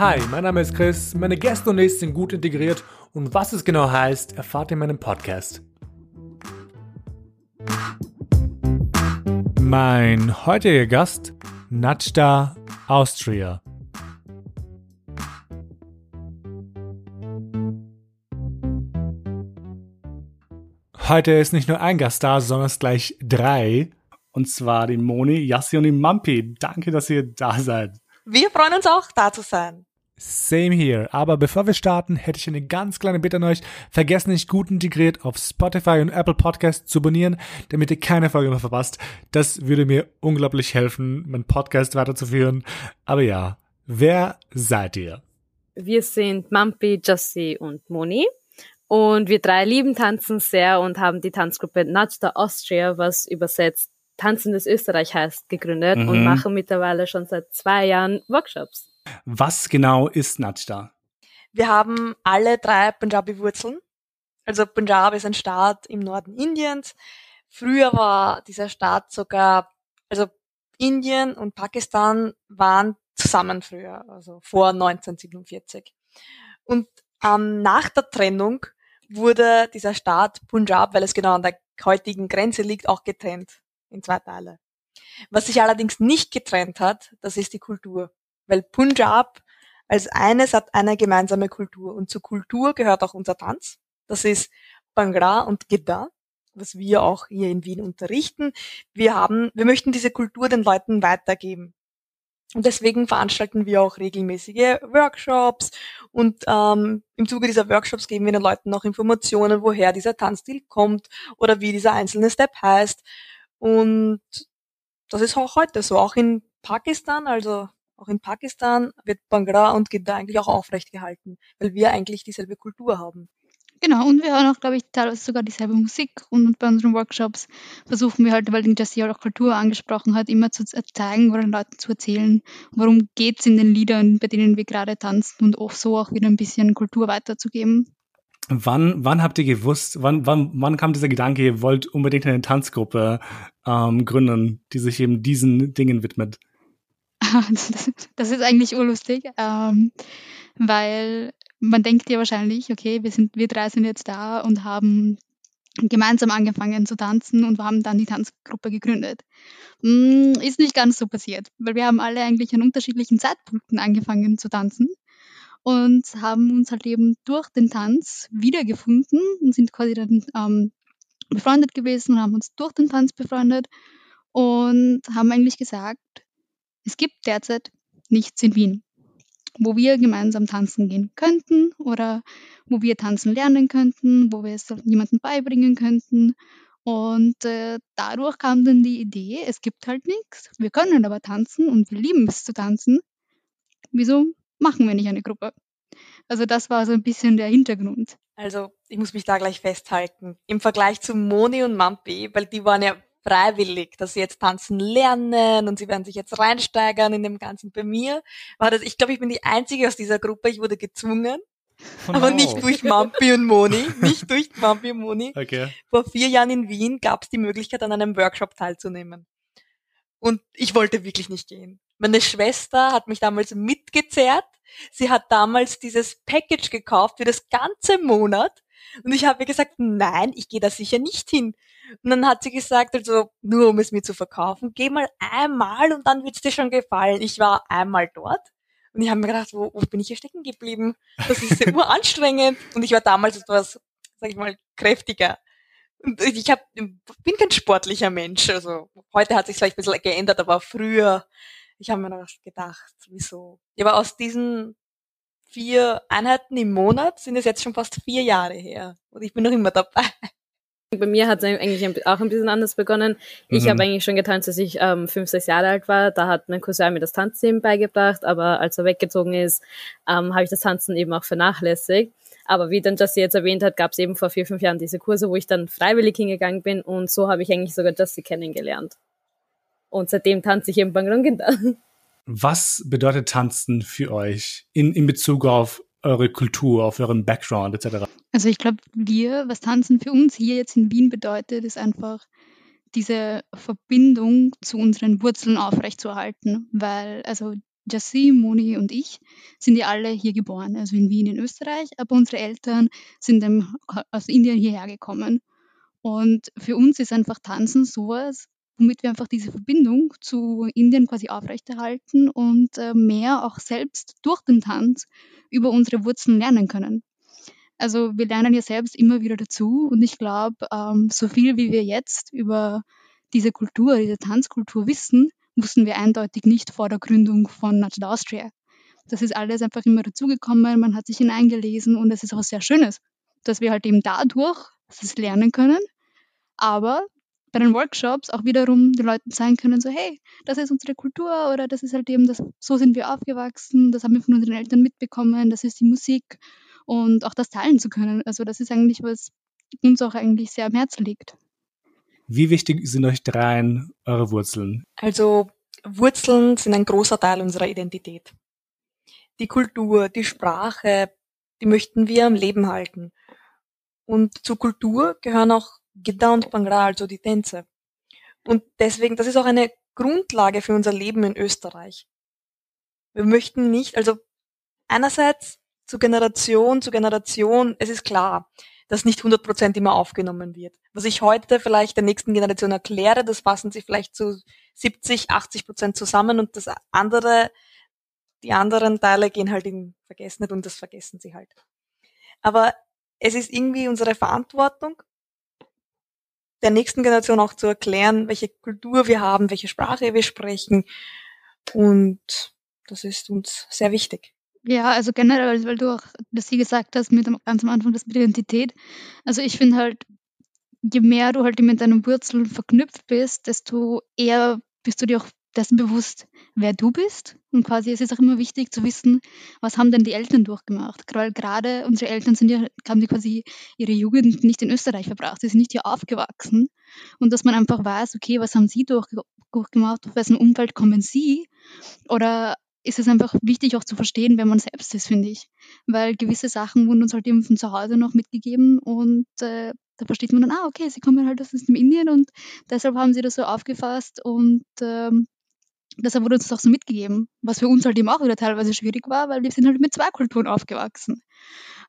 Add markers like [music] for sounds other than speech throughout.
Hi, mein Name ist Chris, meine Gäste und ich sind gut integriert und was es genau heißt, erfahrt ihr in meinem Podcast. Mein heutiger Gast, Natschda Austria. Heute ist nicht nur ein Gast da, sondern es gleich drei. Und zwar die Moni, Yassi und die Mampi. Danke, dass ihr da seid. Wir freuen uns auch, da zu sein. Same here. Aber bevor wir starten, hätte ich eine ganz kleine Bitte an euch. Vergesst nicht gut integriert auf Spotify und Apple Podcasts zu abonnieren, damit ihr keine Folge mehr verpasst. Das würde mir unglaublich helfen, meinen Podcast weiterzuführen. Aber ja, wer seid ihr? Wir sind Mampi, Jossi und Moni. Und wir drei lieben Tanzen sehr und haben die Tanzgruppe Nudge Austria, was übersetzt Tanzendes Österreich heißt, gegründet mhm. und machen mittlerweile schon seit zwei Jahren Workshops. Was genau ist Nudge Wir haben alle drei Punjabi-Wurzeln. Also Punjab ist ein Staat im Norden Indiens. Früher war dieser Staat sogar, also Indien und Pakistan waren zusammen früher, also vor 1947. Und ähm, nach der Trennung wurde dieser Staat Punjab, weil es genau an der heutigen Grenze liegt, auch getrennt in zwei Teile. Was sich allerdings nicht getrennt hat, das ist die Kultur. Weil Punjab als eines hat eine gemeinsame Kultur. Und zur Kultur gehört auch unser Tanz. Das ist Bhangra und Gidda, was wir auch hier in Wien unterrichten. Wir haben, wir möchten diese Kultur den Leuten weitergeben. Und deswegen veranstalten wir auch regelmäßige Workshops und ähm, im Zuge dieser Workshops geben wir den Leuten auch Informationen, woher dieser Tanzstil kommt oder wie dieser einzelne Step heißt. Und das ist auch heute so, auch in Pakistan, also auch in Pakistan wird Bhangra und Gidda eigentlich auch aufrecht gehalten, weil wir eigentlich dieselbe Kultur haben. Genau, und wir hören auch, glaube ich, teilweise sogar dieselbe Musik. Und bei unseren Workshops versuchen wir halt, weil den Jesse auch Kultur angesprochen hat, immer zu zeigen oder den Leuten zu erzählen, worum geht es in den Liedern, bei denen wir gerade tanzen und auch so auch wieder ein bisschen Kultur weiterzugeben. Wann, wann habt ihr gewusst, wann, wann, wann kam dieser Gedanke, ihr wollt unbedingt eine Tanzgruppe ähm, gründen, die sich eben diesen Dingen widmet? [laughs] Das ist eigentlich urlustig, ähm, weil man denkt ja wahrscheinlich, okay, wir sind, wir drei sind jetzt da und haben gemeinsam angefangen zu tanzen und wir haben dann die Tanzgruppe gegründet. Hm, ist nicht ganz so passiert, weil wir haben alle eigentlich an unterschiedlichen Zeitpunkten angefangen zu tanzen und haben uns halt eben durch den Tanz wiedergefunden und sind quasi dann ähm, befreundet gewesen und haben uns durch den Tanz befreundet und haben eigentlich gesagt, es gibt derzeit nichts in Wien wo wir gemeinsam tanzen gehen könnten oder wo wir tanzen lernen könnten, wo wir es jemandem beibringen könnten. Und äh, dadurch kam dann die Idee, es gibt halt nichts, wir können aber tanzen und wir lieben es zu tanzen. Wieso machen wir nicht eine Gruppe? Also das war so ein bisschen der Hintergrund. Also ich muss mich da gleich festhalten. Im Vergleich zu Moni und Mampi, weil die waren ja freiwillig, dass sie jetzt tanzen lernen und sie werden sich jetzt reinsteigern in dem Ganzen. Bei mir war das, ich glaube, ich bin die Einzige aus dieser Gruppe, ich wurde gezwungen. Oh aber nicht durch Mampi und Moni, nicht durch Mampi und Moni. Okay. Vor vier Jahren in Wien gab es die Möglichkeit, an einem Workshop teilzunehmen. Und ich wollte wirklich nicht gehen. Meine Schwester hat mich damals mitgezerrt. Sie hat damals dieses Package gekauft für das ganze Monat. Und ich habe mir gesagt, nein, ich gehe da sicher nicht hin. Und dann hat sie gesagt, also nur um es mir zu verkaufen, geh mal einmal und dann wird's dir schon gefallen. Ich war einmal dort und ich habe mir gedacht, wo, wo bin ich hier stecken geblieben? Das ist ja [laughs] anstrengend. Und ich war damals etwas, sag ich mal, kräftiger. Und ich hab, bin kein sportlicher Mensch. Also heute hat sich vielleicht ein bisschen geändert, aber früher, ich habe mir noch gedacht, wieso? Aber aus diesen vier Einheiten im Monat sind es jetzt schon fast vier Jahre her. Und ich bin noch immer dabei. Bei mir hat es eigentlich auch ein bisschen anders begonnen. Ich mhm. habe eigentlich schon getanzt, als ich ähm, fünf, sechs Jahre alt war. Da hat mein Cousin mir das Tanzen beigebracht, aber als er weggezogen ist, ähm, habe ich das Tanzen eben auch vernachlässigt. Aber wie dann Jussi jetzt erwähnt hat, gab es eben vor vier, fünf Jahren diese Kurse, wo ich dann freiwillig hingegangen bin und so habe ich eigentlich sogar Jussi kennengelernt. Und seitdem tanze ich eben Bangrunginda. Was bedeutet Tanzen für euch in, in Bezug auf eure Kultur, auf euren Background etc.? Also ich glaube, wir, was Tanzen für uns hier jetzt in Wien bedeutet, ist einfach diese Verbindung zu unseren Wurzeln aufrechtzuerhalten, weil also Jassi, Moni und ich sind ja alle hier geboren, also in Wien in Österreich, aber unsere Eltern sind aus Indien hierher gekommen. Und für uns ist einfach Tanzen sowas, womit wir einfach diese Verbindung zu Indien quasi aufrechterhalten und äh, mehr auch selbst durch den Tanz über unsere Wurzeln lernen können. Also wir lernen ja selbst immer wieder dazu und ich glaube, ähm, so viel wie wir jetzt über diese Kultur, diese Tanzkultur wissen, wussten wir eindeutig nicht vor der Gründung von Nudged Austria. Das ist alles einfach immer dazugekommen, man hat sich hineingelesen und es ist auch sehr Schönes, dass wir halt eben dadurch das lernen können, aber bei den Workshops auch wiederum den Leuten zeigen können, so hey, das ist unsere Kultur oder das ist halt eben, das, so sind wir aufgewachsen, das haben wir von unseren Eltern mitbekommen, das ist die Musik und auch das teilen zu können. Also das ist eigentlich, was uns auch eigentlich sehr am Herzen liegt. Wie wichtig sind euch dreien eure Wurzeln? Also Wurzeln sind ein großer Teil unserer Identität. Die Kultur, die Sprache, die möchten wir am Leben halten. Und zur Kultur gehören auch Gita und Bhangra, also die Tänze. Und deswegen, das ist auch eine Grundlage für unser Leben in Österreich. Wir möchten nicht, also einerseits zu Generation zu Generation, es ist klar, dass nicht 100 Prozent immer aufgenommen wird. Was ich heute vielleicht der nächsten Generation erkläre, das fassen sie vielleicht zu 70, 80 Prozent zusammen und das andere, die anderen Teile gehen halt in Vergessenheit und das vergessen sie halt. Aber es ist irgendwie unsere Verantwortung, der nächsten Generation auch zu erklären, welche Kultur wir haben, welche Sprache wir sprechen. Und das ist uns sehr wichtig. Ja, also generell, weil du auch das sie gesagt hast, mit ganz am Anfang das mit Identität. Also ich finde halt, je mehr du halt mit deinen Wurzeln verknüpft bist, desto eher bist du dir auch dessen bewusst, wer du bist. Und quasi es ist auch immer wichtig zu wissen, was haben denn die Eltern durchgemacht. Weil gerade unsere Eltern sind ja, haben die quasi ihre Jugend nicht in Österreich verbracht, sie sind nicht hier aufgewachsen. Und dass man einfach weiß, okay, was haben sie durch, durchgemacht, auf wessen Umfeld kommen sie? Oder ist es einfach wichtig auch zu verstehen, wer man selbst ist, finde ich. Weil gewisse Sachen wurden uns halt eben von zu Hause noch mitgegeben und äh, da versteht man dann, ah, okay, sie kommen halt aus dem Indien und deshalb haben sie das so aufgefasst und ähm, deshalb wurde uns das auch so mitgegeben, was für uns halt eben auch wieder teilweise schwierig war, weil wir sind halt mit zwei Kulturen aufgewachsen.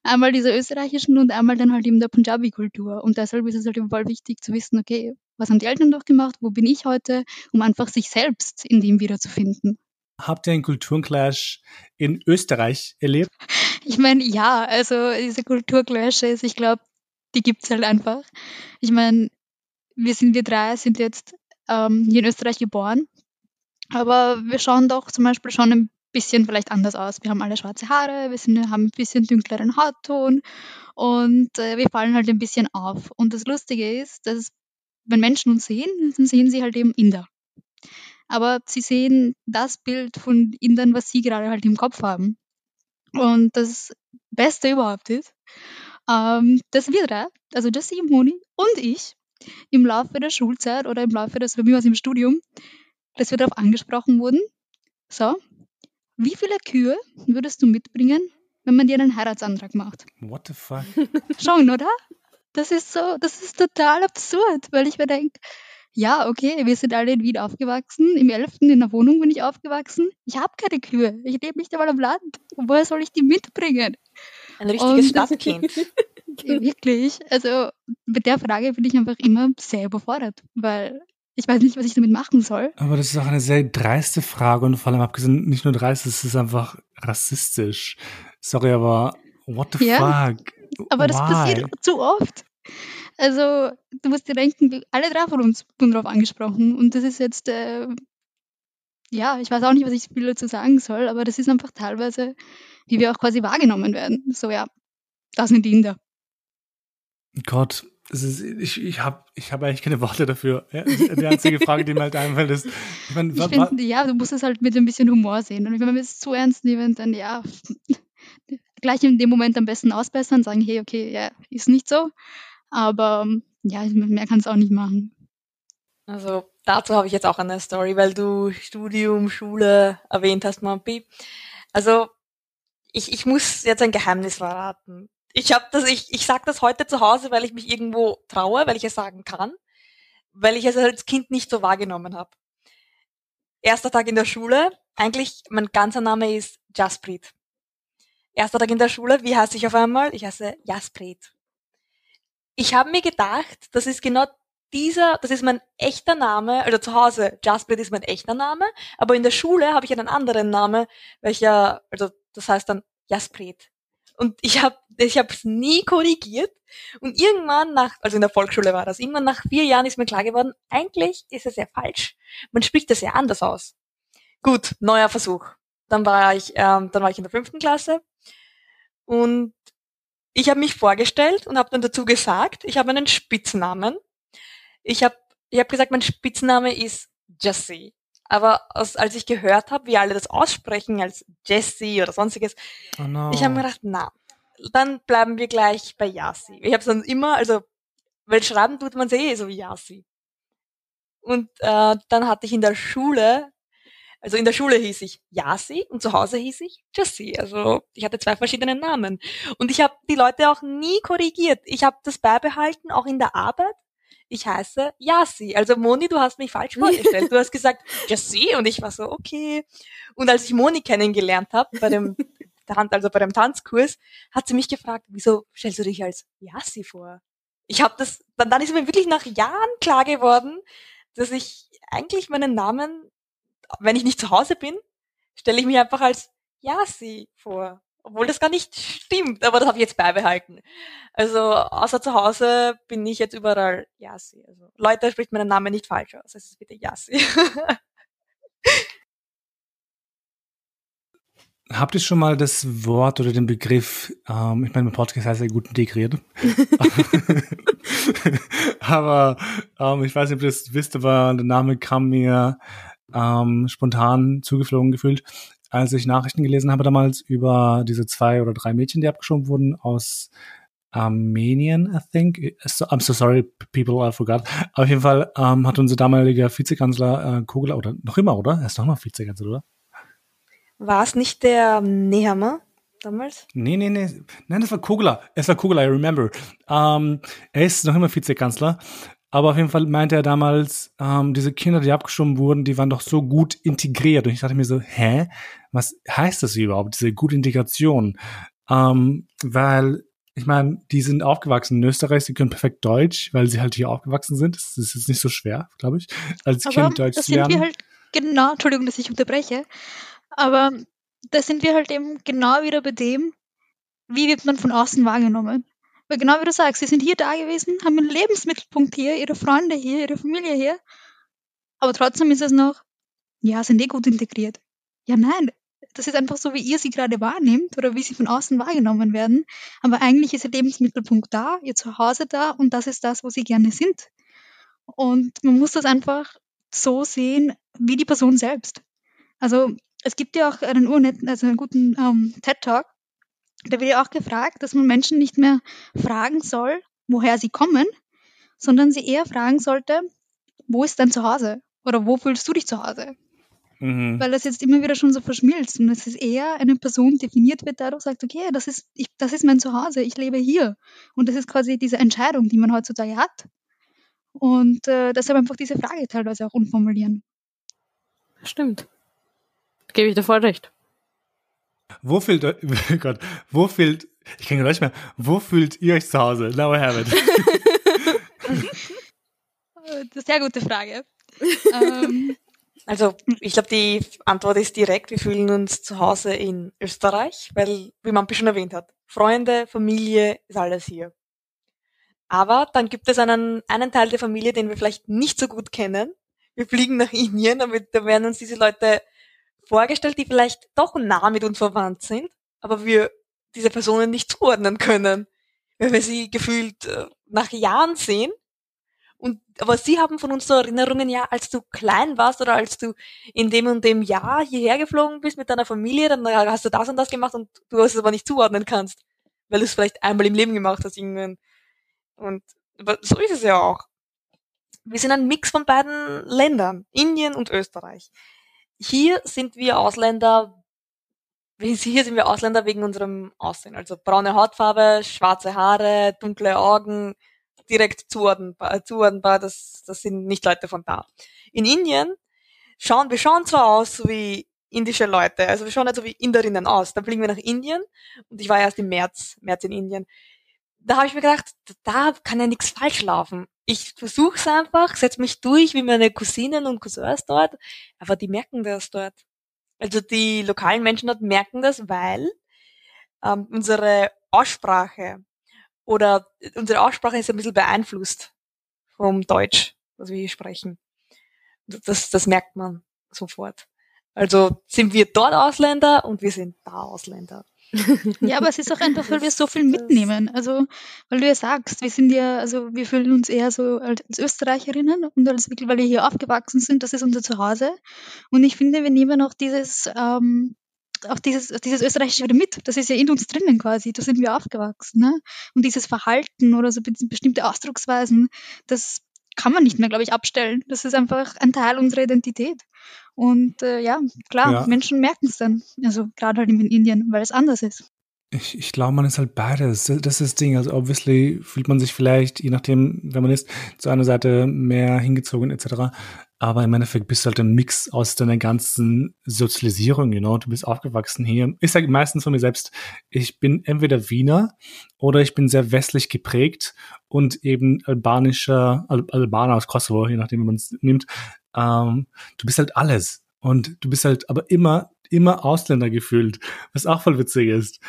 Einmal diese österreichischen und einmal dann halt eben der Punjabi-Kultur. Und deshalb ist es halt eben voll wichtig zu wissen, okay, was haben die Eltern durchgemacht, wo bin ich heute, um einfach sich selbst in dem wiederzufinden. Habt ihr einen Kulturclash in Österreich erlebt? Ich meine, ja, also diese Kulturclashes, ich glaube, die gibt's halt einfach. Ich meine, wir sind, wir drei sind jetzt ähm, hier in Österreich geboren, aber wir schauen doch zum Beispiel schon ein bisschen vielleicht anders aus. Wir haben alle schwarze Haare, wir sind, haben ein bisschen dunkleren Hautton und äh, wir fallen halt ein bisschen auf. Und das Lustige ist, dass wenn Menschen uns sehen, dann sehen sie halt eben Inder. Aber sie sehen das Bild von Indern, was sie gerade halt im Kopf haben. Und das Beste überhaupt ist, ähm, dass wir drei, also Jessie, Moni und ich, im Laufe der Schulzeit oder im Laufe des, bei mir was im Studium, dass wir darauf angesprochen wurden, so, wie viele Kühe würdest du mitbringen, wenn man dir einen Heiratsantrag macht? What the fuck? [laughs] Schon, oder? Das ist so, das ist total absurd, weil ich mir denke, ja, okay, wir sind alle in Wien aufgewachsen. Im 11. in der Wohnung bin ich aufgewachsen. Ich habe keine Kühe. Ich lebe nicht einmal am Land. Woher soll ich die mitbringen? Ein richtiges Stadtkind. [laughs] wirklich. Also mit der Frage bin ich einfach immer sehr überfordert, weil ich weiß nicht, was ich damit machen soll. Aber das ist auch eine sehr dreiste Frage und vor allem abgesehen nicht nur dreist, es ist einfach rassistisch. Sorry, aber what the ja, fuck? Aber Why? das passiert zu oft. Also, du musst dir denken, alle drei von uns wurden darauf angesprochen. Und das ist jetzt, äh, ja, ich weiß auch nicht, was ich dazu sagen soll, aber das ist einfach teilweise, wie wir auch quasi wahrgenommen werden. So, ja, das sind die Inder. Gott, ist, ich, ich habe ich hab eigentlich keine Worte dafür. Ja, die einzige Frage, die mir halt einfällt, ist, ich, mein, ich find, ja, du musst es halt mit ein bisschen Humor sehen. Und wenn wir es zu ernst nehmen, dann ja, [laughs] gleich in dem Moment am besten ausbessern, sagen, hey, okay, ja, ist nicht so. Aber ja, mehr kann es auch nicht machen. Also dazu habe ich jetzt auch eine Story, weil du Studium, Schule erwähnt hast, Mampi. Also ich, ich muss jetzt ein Geheimnis verraten. Ich habe das, ich, ich sage das heute zu Hause, weil ich mich irgendwo traue, weil ich es sagen kann, weil ich es als Kind nicht so wahrgenommen habe. erster Tag in der Schule. Eigentlich, mein ganzer Name ist Jasprit. Erster Tag in der Schule, wie heiße ich auf einmal? Ich heiße Jasprit. Ich habe mir gedacht, das ist genau dieser, das ist mein echter Name, also zu Hause, Jasprit ist mein echter Name, aber in der Schule habe ich einen anderen Name, welcher, also das heißt dann Jasprit. Und ich habe ich es nie korrigiert. Und irgendwann nach, also in der Volksschule war das, irgendwann nach vier Jahren ist mir klar geworden, eigentlich ist es ja falsch. Man spricht das ja anders aus. Gut, neuer Versuch. Dann war ich, ähm, dann war ich in der fünften Klasse und ich habe mich vorgestellt und habe dann dazu gesagt, ich habe einen Spitznamen. Ich habe ich hab gesagt, mein Spitzname ist Jessie. Aber als, als ich gehört habe, wie alle das aussprechen als Jessie oder sonstiges, oh no. ich habe mir gedacht, na, dann bleiben wir gleich bei Yassi. Ich habe dann immer, also, weil schreiben tut man eh so wie Yassi. Und äh, dann hatte ich in der Schule, also in der Schule hieß ich Yassi und zu Hause hieß ich Jessie. Also ich hatte zwei verschiedene Namen. Und ich habe die Leute auch nie korrigiert. Ich habe das beibehalten, auch in der Arbeit ich heiße Yassi. Also Moni, du hast mich falsch vorgestellt. Du hast gesagt Jessie und ich war so, okay. Und als ich Moni kennengelernt habe bei dem [laughs] also bei dem Tanzkurs, hat sie mich gefragt, wieso stellst du dich als Yassi vor? Ich habe das, dann, dann ist mir wirklich nach Jahren klar geworden, dass ich eigentlich meinen Namen, wenn ich nicht zu Hause bin, stelle ich mich einfach als Yassi vor. Obwohl das gar nicht stimmt, aber das habe ich jetzt beibehalten. Also außer zu Hause bin ich jetzt überall Yassi. Also Leute, spricht meinen Namen nicht falsch aus. Es ist bitte Yassi. [laughs] Habt ihr schon mal das Wort oder den Begriff, ähm, ich meine, mein Podcast heißt ja gut integriert. [laughs] aber ähm, ich weiß nicht, ob ihr das wisst, aber der Name kam mir ähm, spontan zugeflogen gefühlt als ich Nachrichten gelesen habe damals über diese zwei oder drei Mädchen, die abgeschoben wurden aus Armenien, I think. I'm so sorry, people, I forgot. Auf jeden Fall ähm, hat unser damaliger Vizekanzler äh, Kogler, oder noch immer, oder? Er ist noch mal Vizekanzler, oder? War es nicht der Nehammer damals? Nee, nee, nee. Nein, das war Kogler. Es war Kogler, I remember. Ähm, er ist noch immer Vizekanzler aber auf jeden Fall meinte er damals, ähm, diese Kinder, die abgeschoben wurden, die waren doch so gut integriert. Und ich dachte mir so, hä? Was heißt das überhaupt, diese gute Integration? Ähm, weil, ich meine, die sind aufgewachsen in Österreich, sie können perfekt Deutsch, weil sie halt hier aufgewachsen sind. Das ist jetzt nicht so schwer, glaube ich, als aber Kind Deutsch zu lernen. Wir halt genau, Entschuldigung, dass ich unterbreche, aber da sind wir halt eben genau wieder bei dem, wie wird man von außen wahrgenommen. Weil genau wie du sagst, sie sind hier da gewesen, haben einen Lebensmittelpunkt hier, ihre Freunde hier, ihre Familie hier. Aber trotzdem ist es noch, ja, sind die gut integriert. Ja, nein, das ist einfach so, wie ihr sie gerade wahrnehmt oder wie sie von außen wahrgenommen werden. Aber eigentlich ist ihr Lebensmittelpunkt da, ihr Zuhause da und das ist das, wo sie gerne sind. Und man muss das einfach so sehen, wie die Person selbst. Also es gibt ja auch einen urnetten, also einen guten ähm, TED-Talk, da wird ja auch gefragt, dass man Menschen nicht mehr fragen soll, woher sie kommen, sondern sie eher fragen sollte, wo ist dein Zuhause? Oder wo fühlst du dich zu Hause? Mhm. Weil das jetzt immer wieder schon so verschmilzt. Und es ist eher eine Person definiert wird, dadurch sagt, okay, das ist, ich, das ist mein Zuhause, ich lebe hier. Und das ist quasi diese Entscheidung, die man heutzutage hat. Und äh, deshalb einfach diese Frage teilweise auch umformulieren. Stimmt. Gebe ich dir voll recht. Wo fühlt, [laughs] oh Gott, wo fühlt, ich kann gar nicht mehr, wo fühlt ihr euch zu Hause? Now I have it. [laughs] Sehr gute Frage. ähm, also, ich glaube, die Antwort ist direkt. Wir fühlen uns zu Hause in Österreich, weil, wie man schon erwähnt hat, Freunde, Familie ist alles hier. Aber dann gibt es einen, einen Teil der Familie, den wir vielleicht nicht so gut kennen. Wir fliegen nach Indien, damit da werden uns diese Leute vorgestellt, die vielleicht doch nah mit uns verwandt sind, aber wir diese Personen nicht zuordnen können, weil wir sie gefühlt äh, nach Jahren sehen. Und, aber sie haben von uns so Erinnerungen, ja, als du klein warst oder als du in dem und dem Jahr hierher geflogen bist mit deiner Familie, dann hast du das und das gemacht und du es aber nicht zuordnen kannst, weil du es vielleicht einmal im Leben gemacht hast irgendwann. Und so ist es ja auch. Wir sind ein Mix von beiden Ländern, Indien und Österreich. Hier sind wir Ausländer, hier sind wir Ausländer wegen unserem Aussehen. Also braune Hautfarbe, schwarze Haare, dunkle Augen, direkt zuordnenbar, zuordnenbar das, das sind nicht Leute von da. In Indien schauen, wir schauen zwar aus wie indische Leute, also wir schauen nicht so wie Inderinnen aus. Dann fliegen wir nach Indien und ich war erst im März, März in Indien. Da habe ich mir gedacht, da kann ja nichts falsch laufen. Ich versuch's einfach, setz mich durch wie meine Cousinen und Cousins dort, aber die merken das dort. Also die lokalen Menschen dort merken das, weil ähm, unsere Aussprache oder unsere Aussprache ist ein bisschen beeinflusst vom Deutsch, was wir hier sprechen. Das, das merkt man sofort. Also sind wir dort Ausländer und wir sind da Ausländer. [laughs] ja, aber es ist auch einfach, weil wir so viel mitnehmen. Also, weil du ja sagst, wir sind ja, also wir fühlen uns eher so als Österreicherinnen und als wirklich, weil wir hier aufgewachsen sind, das ist unser Zuhause. Und ich finde, wir nehmen auch dieses, ähm, auch dieses, dieses Österreichische wieder mit. Das ist ja in uns drinnen quasi. Da sind wir aufgewachsen. Ne? Und dieses Verhalten oder so bestimmte Ausdrucksweisen, das kann man nicht mehr, glaube ich, abstellen. Das ist einfach ein Teil unserer Identität. Und äh, ja, klar, ja. Menschen merken es dann. Also gerade halt in Indien, weil es anders ist. Ich, ich glaube, man ist halt beides. Das ist das Ding. Also obviously fühlt man sich vielleicht, je nachdem, wer man ist, zu einer Seite mehr hingezogen etc. Aber im Endeffekt bist du halt ein Mix aus deiner ganzen Sozialisierung, you know. Du bist aufgewachsen hier. Ich sage meistens von mir selbst, ich bin entweder Wiener oder ich bin sehr westlich geprägt und eben albanischer, Al Albaner aus Kosovo, je nachdem, wie man es nimmt. Ähm, du bist halt alles. Und du bist halt aber immer, immer Ausländer gefühlt, was auch voll witzig ist.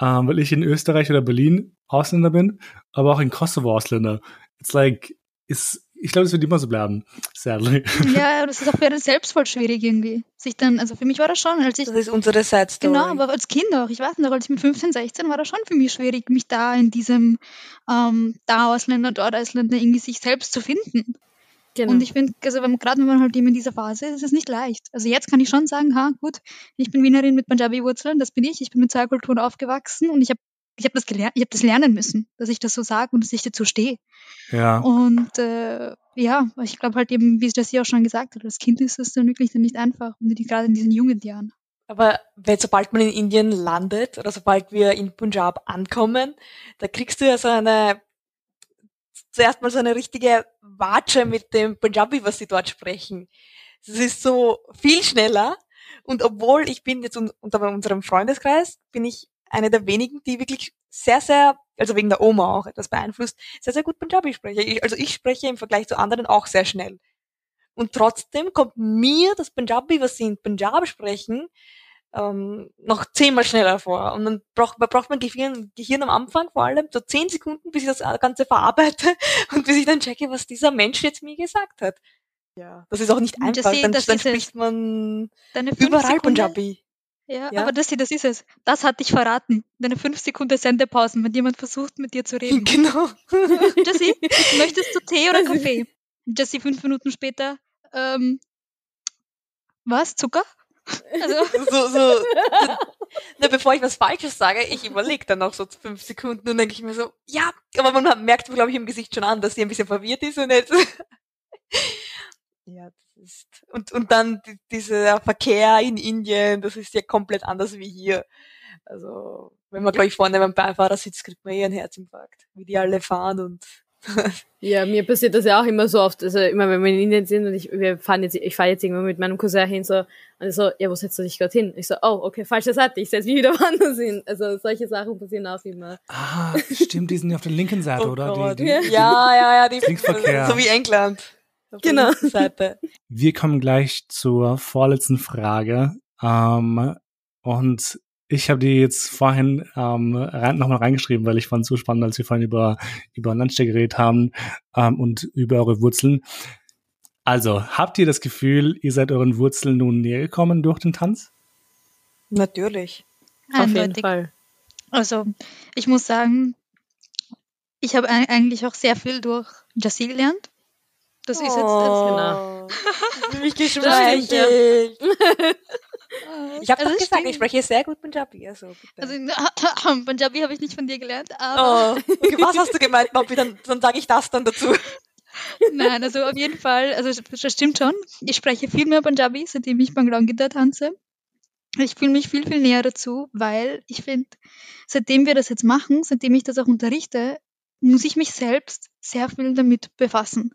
Ähm, weil ich in Österreich oder Berlin Ausländer bin, aber auch in Kosovo Ausländer. It's like, ist ich glaube, es wird immer so bleiben. Sadly. [laughs] Ja, das ist auch für einen selbst voll schwierig irgendwie. Sich dann, also für mich war das schon, als ich. Das ist unsere Side Story. Genau, aber als Kind auch. Ich weiß nicht, als ich mit 15, 16 war das schon für mich schwierig, mich da in diesem ähm, da Ausländer, dort Ausländer irgendwie sich selbst zu finden. Genau. Und ich finde, also gerade wenn man halt eben in dieser Phase ist, ist es nicht leicht. Also jetzt kann ich schon sagen, ha, gut, ich bin Wienerin mit Punjabi-Wurzeln, das bin ich. Ich bin mit zwei Kulturen aufgewachsen und ich habe ich habe das gelernt, ich habe das lernen müssen, dass ich das so sage und dass ich dazu stehe. Ja. Und äh, ja, ich glaube halt eben, wie es das hier auch schon gesagt hat, als Kind ist das dann wirklich dann nicht einfach, gerade in diesen jungen Jahren. Aber wenn, sobald man in Indien landet oder sobald wir in Punjab ankommen, da kriegst du ja so eine, zuerst mal so eine richtige Watsche mit dem Punjabi, was sie dort sprechen. Das ist so viel schneller. Und obwohl ich bin jetzt unter unserem Freundeskreis, bin ich eine der wenigen, die wirklich sehr, sehr, also wegen der Oma auch etwas beeinflusst, sehr, sehr gut Punjabi spreche. Ich, also ich spreche im Vergleich zu anderen auch sehr schnell. Und trotzdem kommt mir das Punjabi, was sie in Punjab sprechen, ähm, noch zehnmal schneller vor. Und dann braucht, man braucht mein Gehirn, Gehirn am Anfang vor allem so zehn Sekunden, bis ich das Ganze verarbeite [laughs] und bis ich dann checke, was dieser Mensch jetzt mir gesagt hat. Ja, das ist auch nicht einfach. dann, dann spricht man überall Sekunden, Punjabi. Ja, ja, aber das das ist es. Das hat dich verraten. Deine fünf Sekunden Sendepausen, wenn jemand versucht, mit dir zu reden. [laughs] Genau. [laughs] Jessie, möchtest du Tee oder Kaffee? Jessie fünf Minuten später, ähm, was? Zucker? Also. [laughs] So, so, na, bevor ich was Falsches sage, ich überlege dann noch so fünf Sekunden und denke ich mir so, ja, aber man merkt, glaube ich, im Gesicht schon an, dass sie ein bisschen verwirrt ist und jetzt. Ja, ist. Und, und dann die, dieser Verkehr in Indien, das ist ja komplett anders wie hier. Also, wenn man gleich vorne beim Beifahrer sitzt, kriegt man eh einen Herzinfarkt, wie die alle fahren und [laughs] ja, mir passiert das ja auch immer so oft. Also immer wenn wir in Indien sind und ich, wir fahren jetzt, ich fahre jetzt irgendwann mit meinem Cousin hin so und so, ja, wo setzt du dich gerade hin? Ich so, oh, okay, falsche Seite, ich setze mich wieder [laughs] woanders hin. Also solche Sachen passieren auch immer. Ah, stimmt, die sind auf der linken Seite, oh oder? Die, die, ja, ja, ja, die Linksverkehr. So wie England. Genau. [laughs] Wir kommen gleich zur vorletzten Frage. Ähm, und ich habe die jetzt vorhin ähm, rein, nochmal reingeschrieben, weil ich fand es so spannend, als wir vorhin über, über Landstedt geredet haben ähm, und über eure Wurzeln. Also, habt ihr das Gefühl, ihr seid euren Wurzeln nun näher gekommen durch den Tanz? Natürlich. Auf jeden Fall. Also, ich muss sagen, ich habe eigentlich auch sehr viel durch Jassi gelernt. Das ist jetzt oh. genau. mich geschmeichelt. Ich [laughs] habe also doch gesagt, stimmt. ich spreche sehr gut Punjabi. Also, also [laughs] Punjabi habe ich nicht von dir gelernt. Aber oh, okay, was hast du [laughs] gemeint, Bobby? Dann, dann sage ich das dann dazu. Nein, also auf jeden Fall, also das stimmt schon. Ich spreche viel mehr Punjabi, seitdem ich Bangladesch Gitter tanze. Ich fühle mich viel, viel näher dazu, weil ich finde, seitdem wir das jetzt machen, seitdem ich das auch unterrichte, muss ich mich selbst sehr viel damit befassen.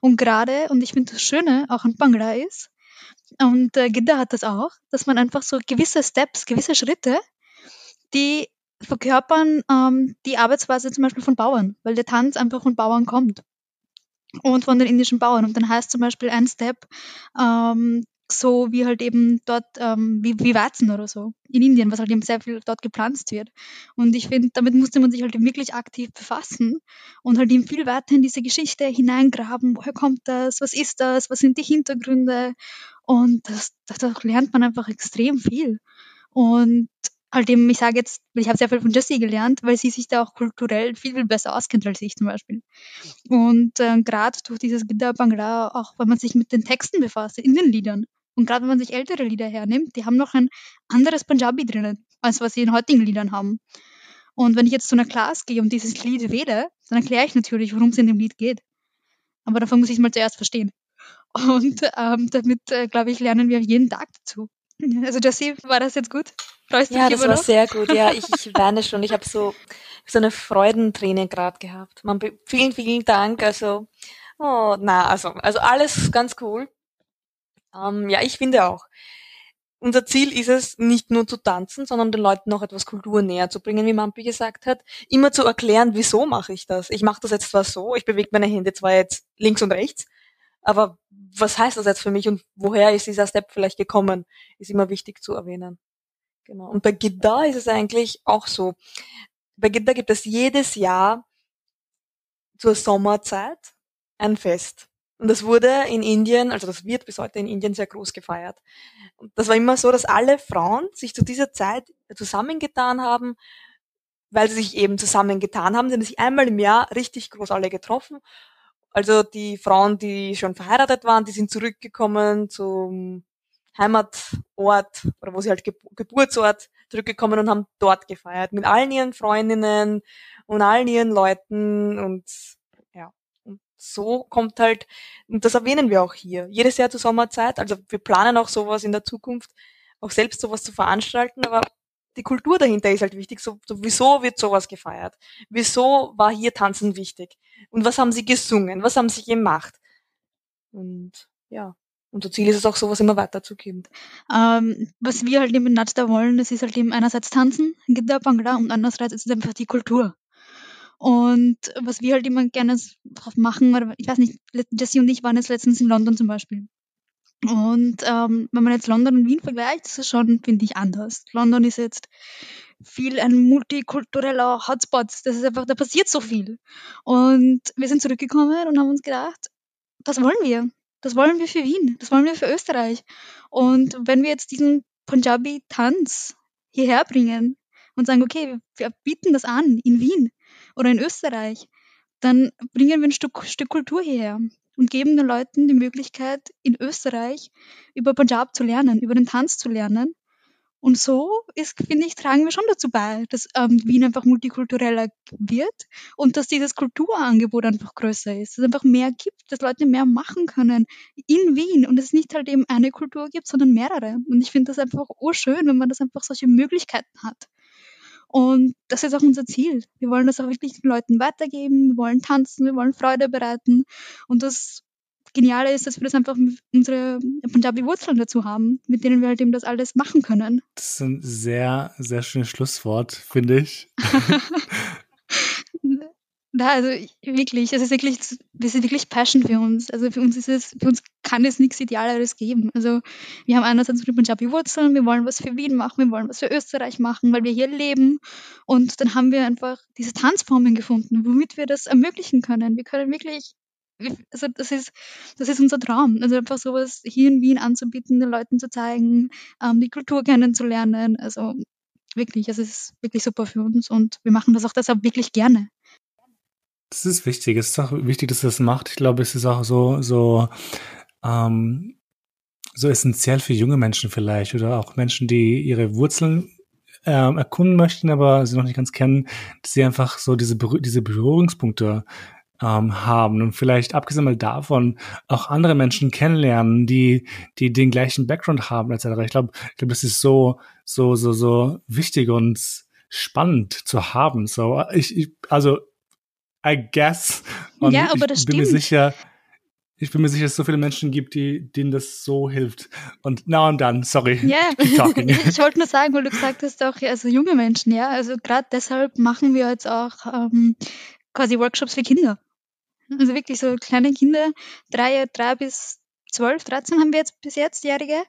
Und gerade, und ich finde das Schöne auch an Bangla ist, Und äh, Gidda hat das auch, dass man einfach so gewisse Steps, gewisse Schritte, die verkörpern ähm, die Arbeitsweise zum Beispiel von Bauern, weil der Tanz einfach von Bauern kommt und von den indischen Bauern. Und dann heißt zum Beispiel ein Step, ähm, so wie halt eben dort, ähm, wie, wie Weizen oder so in Indien, was halt eben sehr viel dort gepflanzt wird. Und ich finde, damit musste man sich halt wirklich aktiv befassen und halt eben viel weiter in diese Geschichte hineingraben. Woher kommt das? Was ist das? Was sind die Hintergründe? Und das, das lernt man einfach extrem viel. Und halt eben, ich sage jetzt, ich habe sehr viel von Jessie gelernt, weil sie sich da auch kulturell viel, viel besser auskennt als ich zum Beispiel. Und äh, gerade durch dieses Gita Bangla, auch wenn man sich mit den Texten befasst, in den Liedern, und gerade wenn man sich ältere Lieder hernimmt, die haben noch ein anderes Punjabi drinnen, als was sie in heutigen Liedern haben. Und wenn ich jetzt zu einer Class gehe und dieses Lied wähle, dann erkläre ich natürlich, worum es in dem Lied geht. Aber davon muss ich es mal zuerst verstehen. Und ähm, damit, äh, glaube ich, lernen wir jeden Tag dazu. Also Jessie, war das jetzt gut? Freust du ja, das war noch? sehr gut. Ja, ich, ich [laughs] weine schon. Ich habe so so eine Freudenträne gerade gehabt. Man, vielen, vielen Dank. Also, oh, na, also, also alles ganz cool. Ähm, ja, ich finde auch. Unser Ziel ist es, nicht nur zu tanzen, sondern den Leuten noch etwas Kultur näher zu bringen, wie Mampi gesagt hat. Immer zu erklären, wieso mache ich das? Ich mache das jetzt zwar so, ich bewege meine Hände zwar jetzt links und rechts, aber was heißt das jetzt für mich und woher ist dieser Step vielleicht gekommen, ist immer wichtig zu erwähnen. Genau. Und bei Gidda ist es eigentlich auch so. Bei Gidda gibt es jedes Jahr zur Sommerzeit ein Fest. Und das wurde in Indien, also das wird bis heute in Indien sehr groß gefeiert. Und das war immer so, dass alle Frauen sich zu dieser Zeit zusammengetan haben, weil sie sich eben zusammengetan haben. Sie haben sich einmal im Jahr richtig groß alle getroffen. Also die Frauen, die schon verheiratet waren, die sind zurückgekommen zum Heimatort oder wo sie halt Geburtsort zurückgekommen und haben dort gefeiert. Mit allen ihren Freundinnen und allen ihren Leuten und so kommt halt, und das erwähnen wir auch hier, jedes Jahr zur Sommerzeit, also wir planen auch sowas in der Zukunft, auch selbst sowas zu veranstalten, aber die Kultur dahinter ist halt wichtig. So, so, wieso wird sowas gefeiert? Wieso war hier Tanzen wichtig? Und was haben sie gesungen? Was haben sie gemacht? Und ja, unser Ziel ist es auch, sowas immer weiterzugeben. Ähm, was wir halt eben in Natsta wollen, das ist halt eben einerseits Tanzen, Gita Bangla, und andererseits ist es einfach die Kultur. Und was wir halt immer gerne machen, oder ich weiß nicht, Jessie und ich waren jetzt letztens in London zum Beispiel. Und ähm, wenn man jetzt London und Wien vergleicht, ist es schon, finde ich, anders. London ist jetzt viel ein multikultureller Hotspot. Das ist einfach, da passiert so viel. Und wir sind zurückgekommen und haben uns gedacht, das wollen wir. Das wollen wir für Wien. Das wollen wir für Österreich. Und wenn wir jetzt diesen Punjabi-Tanz hierher bringen und sagen, okay, wir bieten das an in Wien, oder in Österreich, dann bringen wir ein Stück, Stück Kultur hierher und geben den Leuten die Möglichkeit, in Österreich über Punjab zu lernen, über den Tanz zu lernen. Und so ist, finde ich, tragen wir schon dazu bei, dass ähm, Wien einfach multikultureller wird und dass dieses Kulturangebot einfach größer ist, dass es einfach mehr gibt, dass Leute mehr machen können in Wien und es nicht halt eben eine Kultur gibt, sondern mehrere. Und ich finde das einfach urschön, wenn man das einfach solche Möglichkeiten hat. Und das ist auch unser Ziel. Wir wollen das auch wirklich den Leuten weitergeben. Wir wollen tanzen, wir wollen Freude bereiten. Und das Geniale ist, dass wir das einfach unsere Punjabi-Wurzeln dazu haben, mit denen wir halt eben das alles machen können. Das ist ein sehr, sehr schönes Schlusswort, finde ich. [laughs] Da, also wirklich, es ist wirklich, wir sind wirklich Passion für uns. Also für uns ist es, für uns kann es nichts Idealeres geben. Also wir haben einerseits die Punjabi-Wurzeln, wir wollen was für Wien machen, wir wollen was für Österreich machen, weil wir hier leben. Und dann haben wir einfach diese Tanzformen gefunden, womit wir das ermöglichen können. Wir können wirklich also das ist, das ist unser Traum. Also einfach sowas hier in Wien anzubieten, den Leuten zu zeigen, ähm, die Kultur kennenzulernen. Also wirklich, es ist wirklich super für uns und wir machen das auch deshalb wirklich gerne. Das ist wichtig. Es ist auch wichtig, dass ihr das macht. Ich glaube, es ist auch so, so, ähm, so essentiell für junge Menschen vielleicht oder auch Menschen, die ihre Wurzeln ähm, erkunden möchten, aber sie noch nicht ganz kennen, dass sie einfach so diese, Berü diese Berührungspunkte ähm, haben und vielleicht abgesehen mal davon auch andere Menschen kennenlernen, die die den gleichen Background haben etc. Ich glaube, ich glaube, das ist so so so so wichtig und spannend zu haben. So ich, ich also I guess. Und ja, aber das ich bin stimmt. mir sicher, ich bin mir sicher, dass es so viele Menschen gibt, die, denen das so hilft. Und now I'm done, sorry. Talking. [laughs] ich wollte nur sagen, weil du gesagt hast, auch also junge Menschen, ja, also gerade deshalb machen wir jetzt auch ähm, quasi Workshops für Kinder. Also wirklich so kleine Kinder, drei, drei bis zwölf, dreizehn haben wir jetzt bis jetzt, Jährige,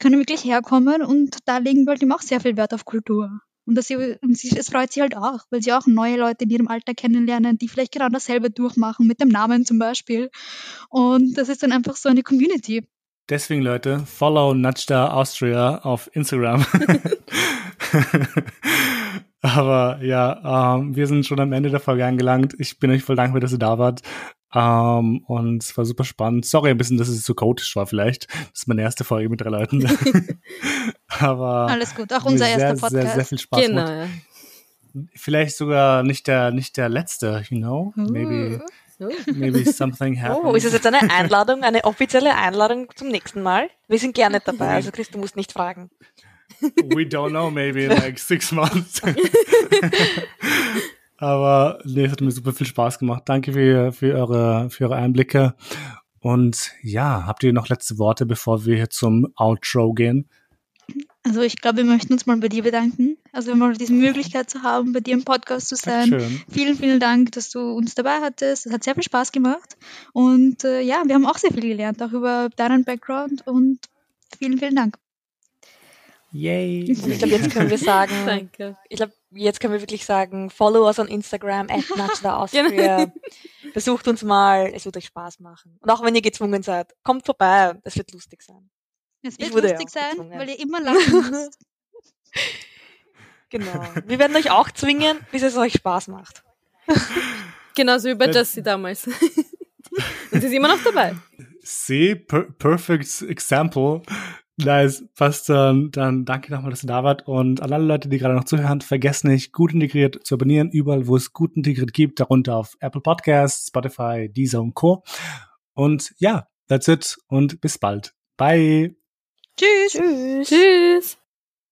können wirklich herkommen und da legen wir halt eben auch sehr viel Wert auf Kultur. Und, dass und sie, es freut sie halt auch, weil sie auch neue Leute in ihrem Alter kennenlernen, die vielleicht genau dasselbe durchmachen, mit dem Namen zum Beispiel. Und das ist dann einfach so eine Community. Deswegen, Leute, follow Nudgda Austria auf Instagram. [laughs] Aber ja, ähm, wir sind schon am Ende der Folge angelangt. Ich bin euch voll dankbar, dass ihr da wart. Ähm, und es war super spannend. Sorry ein bisschen, dass es so chaotisch war vielleicht. Das ist meine erste Folge mit drei Leuten. [laughs] Aber Alles gut, auch unser erster sehr, Podcast. Sehr, sehr viel Spaß Genau. Vielleicht sogar nicht der, nicht der letzte, you know? Maybe, maybe something happened. Oh, ist es jetzt eine Einladung, eine offizielle Einladung zum nächsten Mal? Wir sind gerne dabei, also Chris, du musst nicht fragen. We don't know, maybe in like six months. [laughs] Aber nee, es hat mir super viel Spaß gemacht. Danke für, für, eure, für eure Einblicke. Und ja, habt ihr noch letzte Worte, bevor wir hier zum Outro gehen? Also ich glaube, wir möchten uns mal bei dir bedanken. Also mal diese Möglichkeit zu haben, bei dir im Podcast zu sein. Dankeschön. Vielen, vielen Dank, dass du uns dabei hattest. Es hat sehr viel Spaß gemacht. Und äh, ja, wir haben auch sehr viel gelernt, auch über deinen Background. Und vielen, vielen Dank. Yay. Ich glaube, jetzt können wir sagen, [laughs] Danke. ich glaube, jetzt können wir wirklich sagen, follow us on Instagram, at [laughs] Austria. Besucht uns mal, es wird euch Spaß machen. Und auch wenn ihr gezwungen seid, kommt vorbei, es wird lustig sein. Es Ich wird lustig sein, gezwungen. weil ihr immer lachen [laughs] müsst. Genau. Wir werden euch auch zwingen, bis es euch Spaß macht. Genauso wie bei Wenn- Jessie damals. Und sie ist immer noch dabei. See, per perfect example. Nice, passt dann, dann danke nochmal, dass ihr da wart. Und an alle Leute, die gerade noch zuhören, vergesst nicht, gut integriert zu abonnieren, überall, wo es gut integriert gibt, darunter auf Apple Podcasts, Spotify, Deezer und Co. Und ja, that's it und bis bald. Bye. Tschüss. Tschüss. Tschüss.